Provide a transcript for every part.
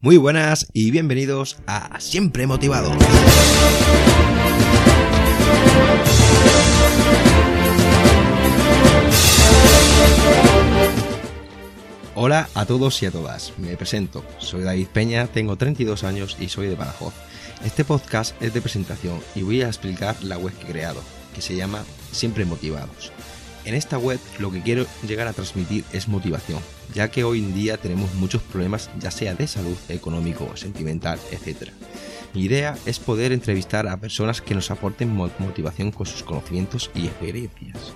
Muy buenas y bienvenidos a Siempre Motivados. Hola a todos y a todas, me presento, soy David Peña, tengo 32 años y soy de Badajoz. Este podcast es de presentación y voy a explicar la web que he creado, que se llama Siempre Motivados. En esta web lo que quiero llegar a transmitir es motivación, ya que hoy en día tenemos muchos problemas ya sea de salud, económico, sentimental, etc. Mi idea es poder entrevistar a personas que nos aporten motivación con sus conocimientos y experiencias,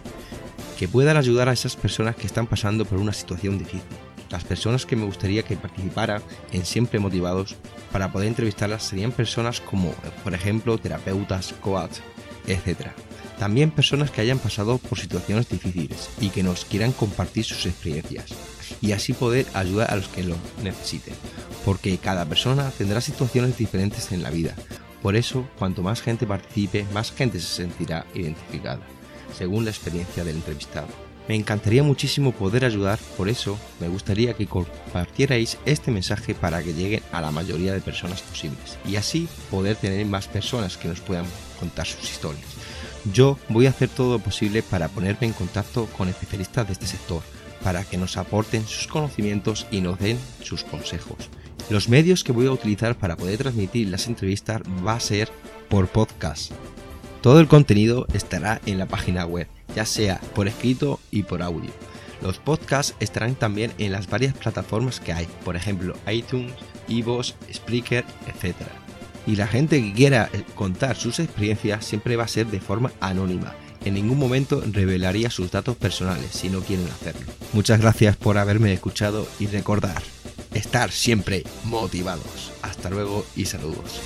que puedan ayudar a esas personas que están pasando por una situación difícil. Las personas que me gustaría que participaran en Siempre Motivados para poder entrevistarlas serían personas como, por ejemplo, terapeutas, coach, etc también personas que hayan pasado por situaciones difíciles y que nos quieran compartir sus experiencias y así poder ayudar a los que lo necesiten, porque cada persona tendrá situaciones diferentes en la vida. Por eso, cuanto más gente participe, más gente se sentirá identificada, según la experiencia del entrevistado. Me encantaría muchísimo poder ayudar, por eso me gustaría que compartierais este mensaje para que lleguen a la mayoría de personas posibles y así poder tener más personas que nos puedan contar sus historias. Yo voy a hacer todo lo posible para ponerme en contacto con especialistas de este sector, para que nos aporten sus conocimientos y nos den sus consejos. Los medios que voy a utilizar para poder transmitir las entrevistas va a ser por podcast. Todo el contenido estará en la página web, ya sea por escrito y por audio. Los podcasts estarán también en las varias plataformas que hay, por ejemplo iTunes, Evox, Spreaker, etc y la gente que quiera eh, contar sus experiencias siempre va a ser de forma anónima. En ningún momento revelaría sus datos personales si no quieren hacerlo. Muchas gracias por haberme escuchado y recordar, estar siempre motivados. Hasta luego y saludos.